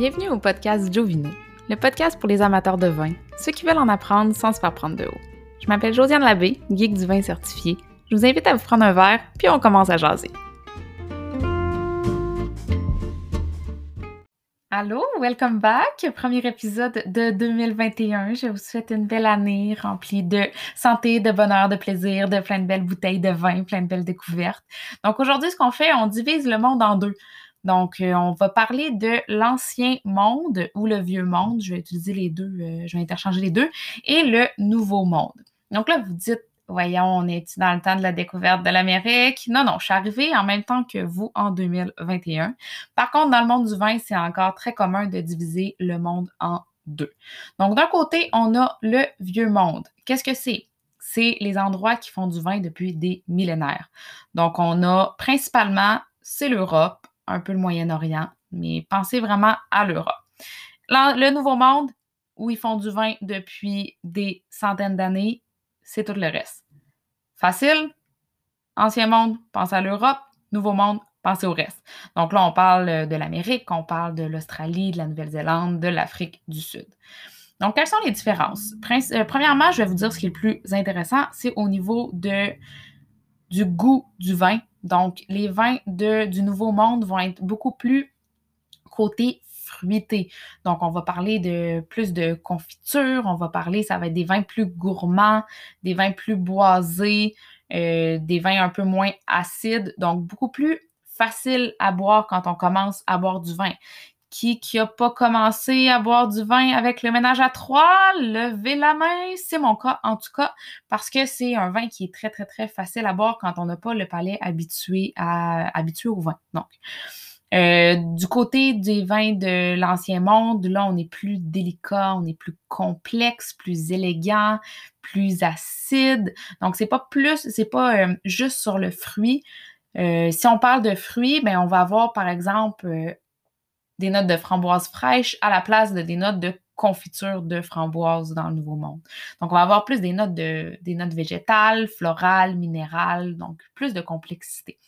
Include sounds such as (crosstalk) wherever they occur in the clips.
Bienvenue au podcast Jovino, le podcast pour les amateurs de vin, ceux qui veulent en apprendre sans se faire prendre de haut. Je m'appelle Josiane Labbé, geek du vin certifié. Je vous invite à vous prendre un verre, puis on commence à jaser. Allô, welcome back! Premier épisode de 2021. Je vous souhaite une belle année remplie de santé, de bonheur, de plaisir, de plein de belles bouteilles de vin, plein de belles découvertes. Donc aujourd'hui, ce qu'on fait, on divise le monde en deux. Donc, euh, on va parler de l'ancien monde ou le vieux monde. Je vais utiliser les deux, euh, je vais interchanger les deux, et le nouveau monde. Donc là, vous dites, voyons, on est dans le temps de la découverte de l'Amérique? Non, non, je suis arrivée en même temps que vous en 2021. Par contre, dans le monde du vin, c'est encore très commun de diviser le monde en deux. Donc, d'un côté, on a le vieux monde. Qu'est-ce que c'est? C'est les endroits qui font du vin depuis des millénaires. Donc, on a principalement, c'est l'Europe, un peu le Moyen-Orient, mais pensez vraiment à l'Europe. Le Nouveau Monde, où ils font du vin depuis des centaines d'années, c'est tout le reste. Facile? Ancien monde, pensez à l'Europe. Nouveau monde, pensez au reste. Donc là, on parle de l'Amérique, on parle de l'Australie, de la Nouvelle-Zélande, de l'Afrique du Sud. Donc, quelles sont les différences? Euh, premièrement, je vais vous dire ce qui est le plus intéressant, c'est au niveau de, du goût du vin donc, les vins de, du Nouveau Monde vont être beaucoup plus côté fruité. Donc, on va parler de plus de confiture, on va parler, ça va être des vins plus gourmands, des vins plus boisés, euh, des vins un peu moins acides, donc beaucoup plus facile à boire quand on commence à boire du vin qui qui a pas commencé à boire du vin avec le ménage à trois, levez la main, c'est mon cas en tout cas parce que c'est un vin qui est très très très facile à boire quand on n'a pas le palais habitué à habitué au vin. Donc euh, du côté des vins de l'ancien monde, là, on est plus délicat, on est plus complexe, plus élégant, plus acide. Donc, c'est pas plus, c'est pas euh, juste sur le fruit. Euh, si on parle de fruits, ben on va avoir par exemple des notes de framboise fraîche à la place de des notes de confiture de framboise dans le Nouveau Monde. Donc, on va avoir plus des notes, de, des notes végétales, florales, minérales, donc plus de complexité.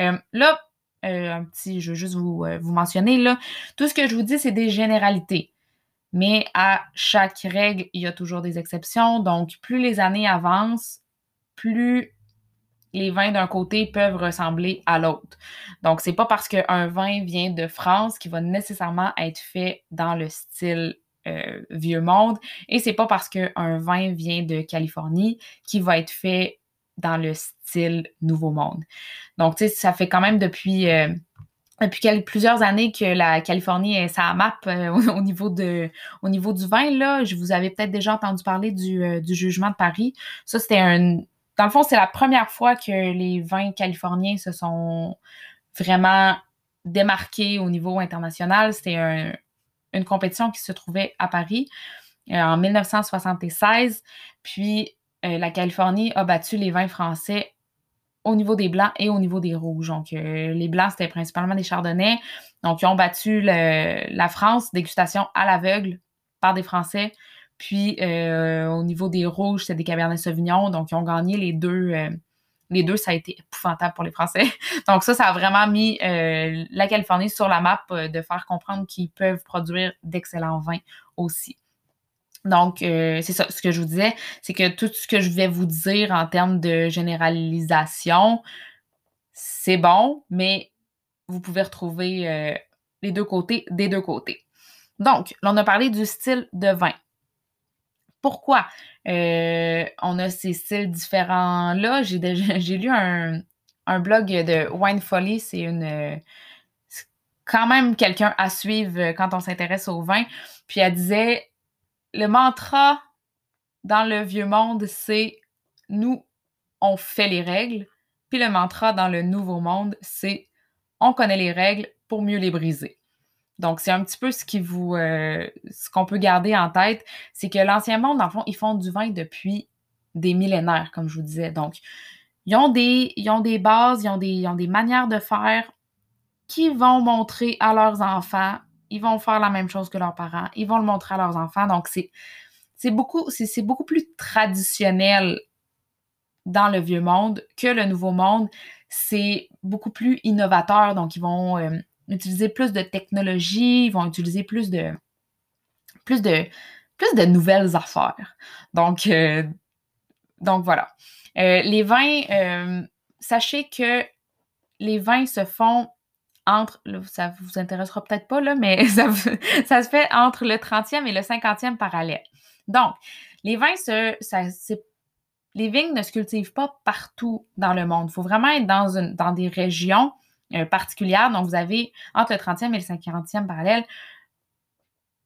Euh, là, euh, un petit, je veux juste vous, euh, vous mentionner, là, tout ce que je vous dis, c'est des généralités. Mais à chaque règle, il y a toujours des exceptions. Donc, plus les années avancent, plus les vins d'un côté peuvent ressembler à l'autre. Donc, c'est pas parce qu'un vin vient de France qu'il va nécessairement être fait dans le style euh, vieux monde, et c'est pas parce qu'un vin vient de Californie qu'il va être fait dans le style nouveau monde. Donc, tu sais, ça fait quand même depuis euh, plusieurs années que la Californie est sa map euh, (laughs) au, niveau du vin. Là, je vous avais peut-être déjà entendu parler du jugement de Paris. Ça, c'était un, dans le fond, c'est la première fois que les vins californiens se sont vraiment démarqués au niveau international. C'était une compétition qui se trouvait à Paris euh, en 1976. Puis euh, la Californie a battu les vins français au niveau des blancs et au niveau des rouges. Donc, euh, les blancs, c'était principalement des chardonnays. Donc, ils ont battu la France, dégustation à l'aveugle par des Français. Puis euh, au niveau des rouges, c'est des Cabernet Sauvignon. Donc, ils ont gagné les deux. Euh, les deux, ça a été épouvantable pour les Français. (laughs) Donc, ça, ça a vraiment mis euh, la Californie sur la map de faire comprendre qu'ils peuvent produire d'excellents vins aussi. Donc, c'est ça, ce que je vous disais, c'est que tout ce que je vais vous dire en termes de généralisation, c'est bon, mais vous pouvez retrouver les deux côtés des deux côtés. Donc, on a parlé du style de vin pourquoi euh, on a ces styles différents-là. J'ai, (laughs) j'ai lu un, blog de Wine Folly, c'est une quand même quelqu'un à suivre quand on s'intéresse au vin. Puis elle disait le mantra dans le vieux monde, c'est nous, on fait les règles. Puis le mantra dans le nouveau monde, c'est on connaît les règles pour mieux les briser. Donc, c'est un petit peu ce qui vous, euh, ce qu'on peut garder en tête, c'est que l'ancien monde, dans le fond, ils font du vin depuis des millénaires, comme je vous disais. Donc, ils ont des, ils ont des bases, ils ont des, ils des manières de faire qui vont montrer à leurs enfants. Ils vont faire la même chose que leurs parents. Ils vont le montrer à leurs enfants. Donc, c'est, beaucoup, beaucoup plus traditionnel dans le vieux monde que le nouveau monde. C'est beaucoup plus innovateur. Donc, ils vont, euh, utiliser plus de technologie, ils vont utiliser plus de plus de plus de nouvelles affaires. Donc, euh, donc voilà. Euh, les vins, euh, sachez que les vins se font entre, ça vous intéressera peut-être pas, là, mais (laughs) ça, se fait entre le 30e et le 50e parallèle. Donc, les vins, se, les vignes ne se cultivent pas partout dans le monde. Il faut vraiment être dans, une, dans des régions euh, particulières. Donc, vous avez entre le 30e et le 50e parallèle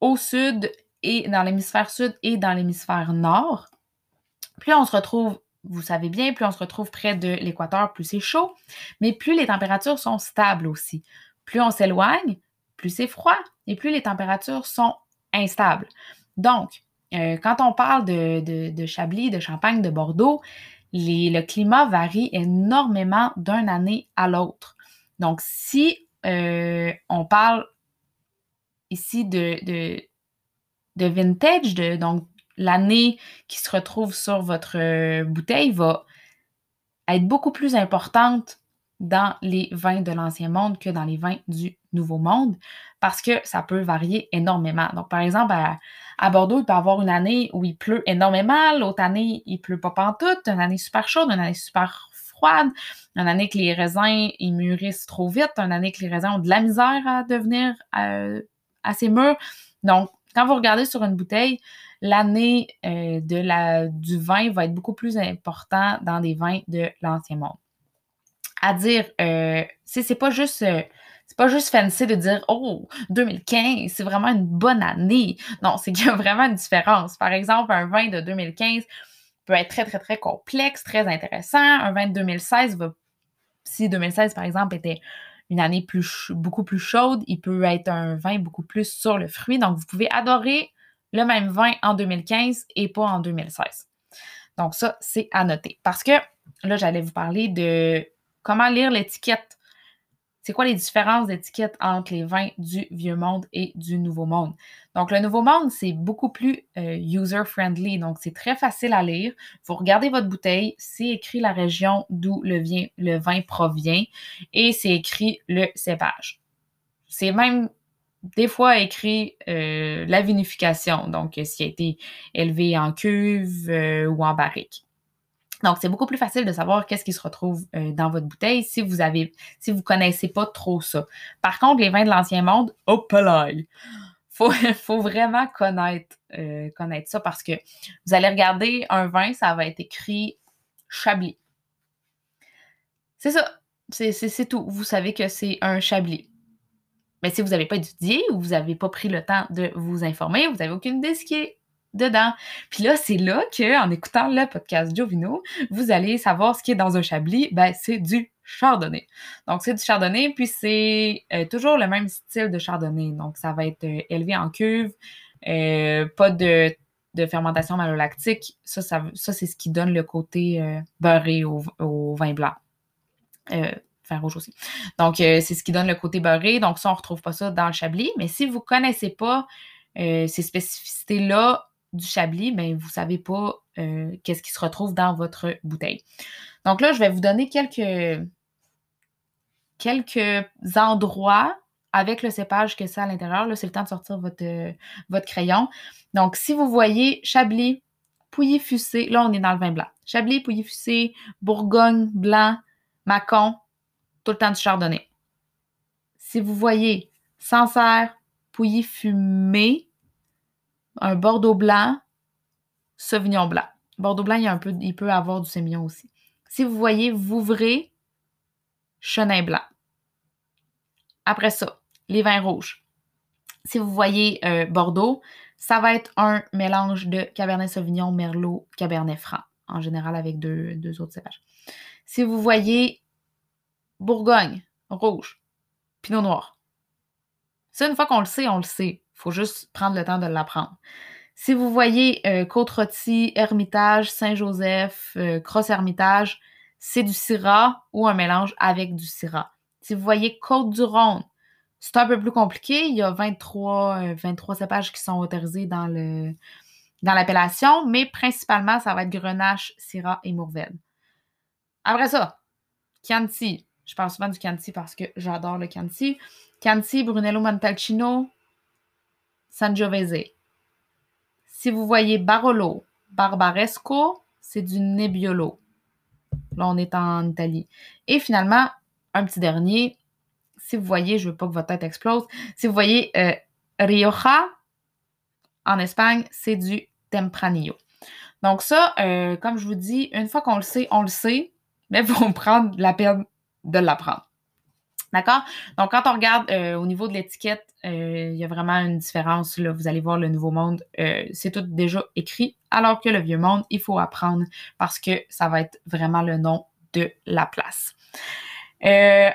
au sud et dans l'hémisphère sud et dans l'hémisphère nord. Plus on se retrouve, vous savez bien, plus on se retrouve près de l'équateur, plus c'est chaud, mais plus les températures sont stables aussi. Plus on s'éloigne, plus c'est froid et plus les températures sont instables. Donc, euh, quand on parle de, Chablis, de Champagne, de Bordeaux, le climat varie énormément d'une année à l'autre. Donc, si euh, on parle ici de, de, vintage, de, donc l'année qui se retrouve sur votre euh, bouteille va être beaucoup plus importante dans les vins de l'Ancien Monde que dans les vins du Nouveau Monde parce que ça peut varier énormément. Donc, par exemple, à, Bordeaux, il peut y avoir une année où il pleut énormément, l'autre année, il pleut pas pantoute, une année super chaude, une année super froide, une année que les raisins, ils mûrissent trop vite, une année que les raisins ont de la misère à devenir euh, assez mûrs. Donc, quand vous regardez sur une bouteille, l'année euh, de la, du vin va être beaucoup plus important dans des vins de l'Ancien Monde. À dire, euh, c'est pas juste c'est pas juste fancy de dire Oh, 2015, c'est vraiment une bonne année. Non, c'est qu'il y a vraiment une différence. Par exemple, un vin de 2015 peut être très, très, très complexe, très intéressant. Un vin de 2016 va, si 2016, par exemple, était une année plus, beaucoup plus chaude, il peut être un vin beaucoup plus sur le fruit. Donc, vous pouvez adorer le même vin en 2015 et pas en 2016. Donc, ça, c'est à noter. Parce que là, j'allais vous parler de comment lire l'étiquette c'est quoi les différences d'étiquette entre les vins du Vieux Monde et du Nouveau Monde? Donc, le Nouveau Monde, c'est beaucoup plus euh, user-friendly, donc c'est très facile à lire. Vous regardez votre bouteille, c'est écrit la région d'où le, vin provient et c'est écrit le cépage. C'est même des fois écrit euh, la vinification, donc s'il a été élevé en cuve euh, ou en barrique. Donc, c'est beaucoup plus facile de savoir qu'est-ce qui se retrouve euh, dans votre bouteille si vous avez, connaissez pas trop ça. Par contre, les vins de l'Ancien Monde, hop là! Faut, (laughs) faut vraiment connaître, euh, connaître ça parce que vous allez regarder un vin, ça va être écrit Chablis. C'est ça. C'est tout. Vous savez que c'est un Chablis. Mais si vous n'avez pas étudié ou vous n'avez pas pris le temps de vous informer, vous n'avez aucune idée dedans. Puis là, c'est là qu'en écoutant le podcast Jovino, vous allez savoir ce qui est dans un chablis. Ben, c'est du chardonnay. Donc, c'est du chardonnay, puis c'est euh, toujours le même style de chardonnay. Donc, ça va être euh, élevé en cuve, euh, pas de, fermentation malolactique. Ça, c'est ce qui donne le côté beurré au, vin blanc. vin rouge aussi. Donc, c'est ce qui donne le côté beurré. Donc, ça, on ne retrouve pas ça dans le chablis. Mais si vous ne connaissez pas ces spécificités-là, du Chablis, ben, vous ne savez pas euh, qu'est-ce qui se retrouve dans votre bouteille. Donc là, je vais vous donner quelques, quelques endroits avec le cépage que c'est à l'intérieur. Là, c'est le temps de sortir votre, euh, crayon. Donc, si vous voyez Chablis, Pouilly Fussé, là, on est dans le vin blanc. Chablis, Pouilly Fussé, Bourgogne, Blanc, Macon, tout le temps du Chardonnay. Si vous voyez Sancerre, Pouilly Fumé, un Bordeaux blanc, Sauvignon blanc. Bordeaux blanc, il, peut avoir du Sémillon aussi. Si vous voyez Vouvray, Chenin blanc. Après ça, les vins rouges. Si vous voyez euh, Bordeaux, ça va être un mélange de Cabernet Sauvignon, Merlot, Cabernet Franc, en général avec deux, deux autres cépages. Si vous voyez Bourgogne, rouge, Pinot noir. Ça, une fois qu'on le sait, on le sait. Il faut juste prendre le temps de l'apprendre. Si vous voyez euh, Côte-Rôtie, Hermitage, Saint-Joseph, euh, Cross-Hermitage, c'est du Syrah ou un mélange avec du Syrah. Si vous voyez Côte-du-Rhône, c'est un peu plus compliqué. Il y a 23, 23 euh, cépages qui sont autorisés dans dans l'appellation, mais principalement, ça va être Grenache, Syrah et Mourvèdre. Après ça, Chianti, je parle souvent du Chianti parce que j'adore le Chianti. Chianti, Brunello Montalcino, Sangiovese. Si vous voyez Barolo, Barbaresco, c'est du Nebbiolo. Là, on est en Italie. Et finalement, un petit dernier, si vous voyez, je ne veux pas que votre tête explose, si vous voyez euh, Rioja, en Espagne, c'est du Tempranillo. Donc ça, euh, comme je vous dis, une fois qu'on le sait, on le sait, mais il (laughs) faut prendre la peine de l'apprendre. D'accord? Donc, quand on regarde euh, au niveau de l'étiquette, il y a vraiment une différence. Là. Vous allez voir le Nouveau Monde, c'est tout déjà écrit, alors que le Vieux Monde, il faut apprendre parce que ça va être vraiment le nom de la place.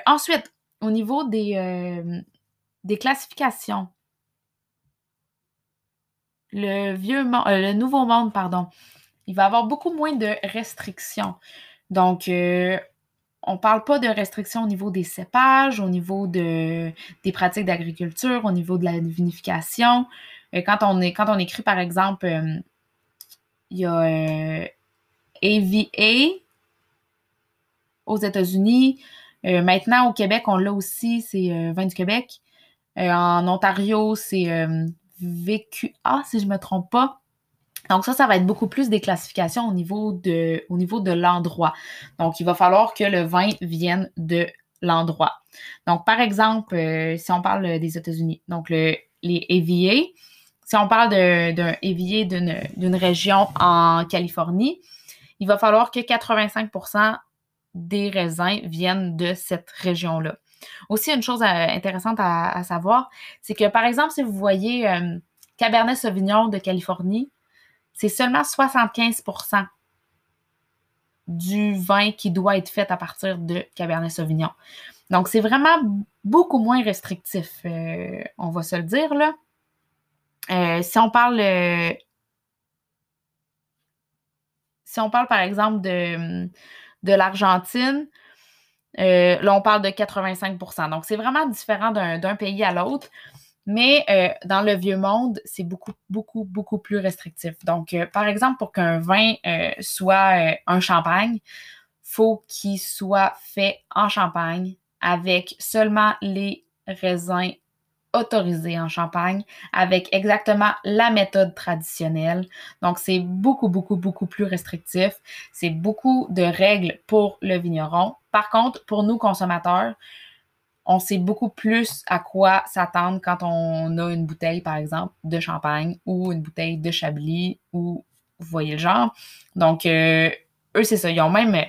ensuite, au niveau des, des classifications, le vieux monde, euh, le nouveau monde, pardon, il va avoir beaucoup moins de restrictions. Donc, euh, on ne parle pas de restrictions au niveau des cépages, au niveau de, des pratiques d'agriculture, au niveau de la vinification. Euh, quand, on est, quand on écrit, par exemple, il y a AVA aux États-Unis. maintenant, au Québec, on l'a aussi, c'est vin du Québec. en Ontario, c'est VQA, si je ne me trompe pas. Donc ça, ça va être beaucoup plus des classifications au niveau de, au niveau de l'endroit. Donc, il va falloir que le vin vienne de l'endroit. Donc, par exemple, euh, si on parle des États-Unis, donc les AVA, si on parle d'un évier d'une région en Californie, il va falloir que 85% des raisins viennent de cette région-là. Aussi, une chose euh, intéressante à, savoir, c'est que, par exemple, si vous voyez euh, Cabernet Sauvignon de Californie, c'est seulement 75% du vin qui doit être fait à partir de Cabernet Sauvignon. Donc, c'est vraiment beaucoup moins restrictif, euh, on va se le dire, là. si on parle... si on parle, par exemple, de, l'Argentine, euh, là, on parle de 85% Donc, c'est vraiment différent d'un pays à l'autre. Mais euh, dans le vieux monde, c'est beaucoup, beaucoup, beaucoup plus restrictif. Donc, euh, par exemple, pour qu'un vin soit un champagne, faut qu'il soit fait en champagne avec seulement les raisins autorisés en Champagne avec exactement la méthode traditionnelle. Donc, c'est beaucoup, beaucoup, beaucoup plus restrictif. C'est beaucoup de règles pour le vigneron. Par contre, pour nous consommateurs, on sait beaucoup plus à quoi s'attendre quand on a une bouteille, par exemple, de champagne ou une bouteille de chablis ou vous voyez le genre. Donc, euh, eux, c'est ça. Ils ont même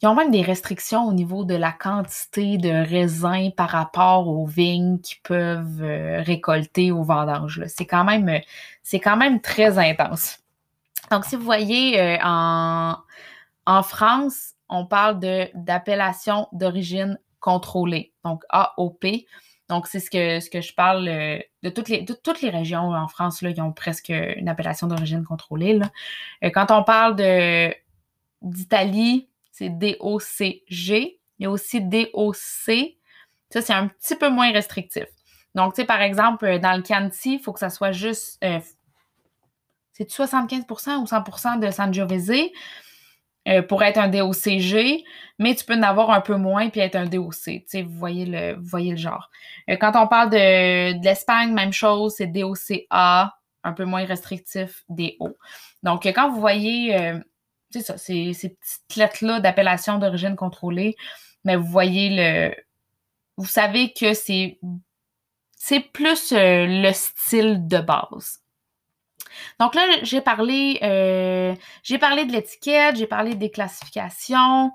ils même des restrictions au niveau de la quantité de raisins par rapport aux vignes qu'ils peuvent euh, récolter au vendange. C'est quand, même, quand même très intense. Donc, si vous voyez, euh, en France, on parle d'appellation d'origine contrôlée, donc AOP. Donc, c'est ce que, ce que je parle euh, de, toutes les, de toutes les régions en France, là, ils ont presque une appellation d'origine contrôlée. quand on parle d'Italie, c'est DOCG. Il y a aussi DOC. Ça, c'est un petit peu moins restrictif. Donc, tu sais, par exemple, euh, dans le Chianti, il faut que ça soit juste. Euh, c'est 75% ou 100% de Sangiovese euh, pour être un DOCG, mais tu peux en avoir un peu moins puis être un DOC. Vous voyez le, genre. quand on parle de, l'Espagne, même chose, c'est DOCA, un peu moins restrictif, DO. Donc, quand vous voyez c'est ça, ces, petites lettres-là d'appellation d'origine contrôlée, mais vous voyez le. Vous savez que c'est. Plus euh, le style de base. Donc là, j'ai parlé, euh, j'ai parlé de l'étiquette, j'ai parlé des classifications.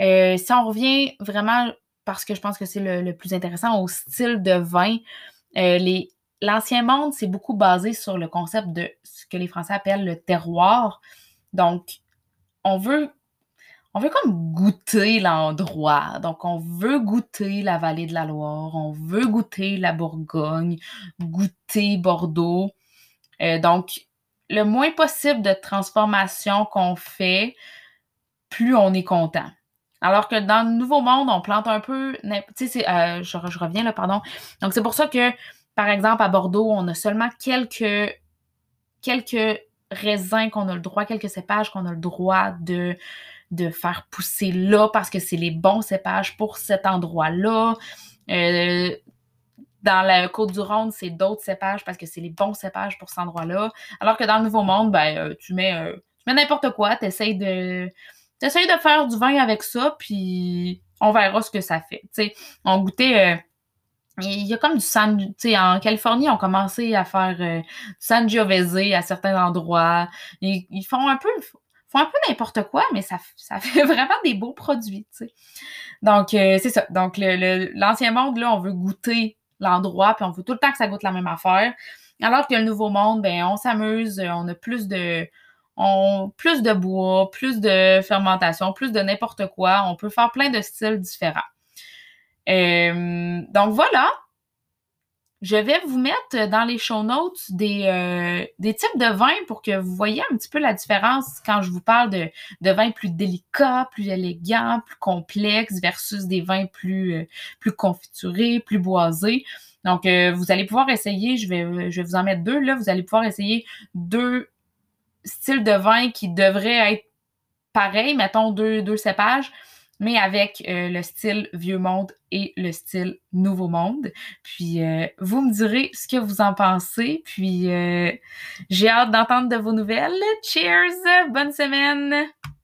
Euh, si on revient vraiment, parce que je pense que c'est le, le, plus intéressant, au style de vin, les, l'ancien monde, c'est beaucoup basé sur le concept de ce que les Français appellent le terroir. Donc, on veut on veut comme goûter l'endroit. Donc, on veut goûter la vallée de la Loire, on veut goûter la Bourgogne, goûter Bordeaux. Euh, donc, le moins possible de transformation qu'on fait, plus on est content. Alors que dans le Nouveau Monde, on plante un peu. Tu sais, euh, je, reviens là, pardon. Donc, c'est pour ça que, par exemple, à Bordeaux, on a seulement quelques, quelques raisins qu'on a le droit, quelques cépages qu'on a le droit de, de faire pousser là parce que c'est les bons cépages pour cet endroit-là. Euh, dans la Côte-du-Rhône, c'est d'autres cépages parce que c'est les bons cépages pour cet endroit-là. Alors que dans le Nouveau Monde, ben, euh, tu mets, euh, mets n'importe quoi, tu essaies de, essayes de faire du vin avec ça, puis on verra ce que ça fait. on goûtait. il y a comme du San... Tu sais, en Californie, on commencé à faire du Sangiovese à certains endroits. Ils, font un peu font un peu n'importe quoi, mais ça, ça (laughs) fait vraiment des beaux produits, tu sais. Donc, euh, c'est ça. Donc, l'ancien monde, là, on veut goûter l'endroit, puis on veut tout le temps que ça goûte la même affaire. Alors que le nouveau monde, ben, on s'amuse, on a plus de, on, plus de bois, plus de fermentation, plus de n'importe quoi. On peut faire plein de styles différents. Euh, donc voilà, je vais vous mettre dans les show notes des, euh, types de vins pour que vous voyez un petit peu la différence quand je vous parle de, vins plus délicats, plus élégants, plus complexes versus des vins plus, euh, plus confiturés, plus boisés. Donc, euh, vous allez pouvoir essayer, je vais, vous en mettre deux là, vous allez pouvoir essayer deux styles de vin qui devraient être pareils, mettons deux, deux cépages mais avec euh, le style vieux monde et le style nouveau monde. Puis euh, vous me direz ce que vous en pensez. Puis euh, j'ai hâte d'entendre de vos nouvelles. Cheers! Bonne semaine!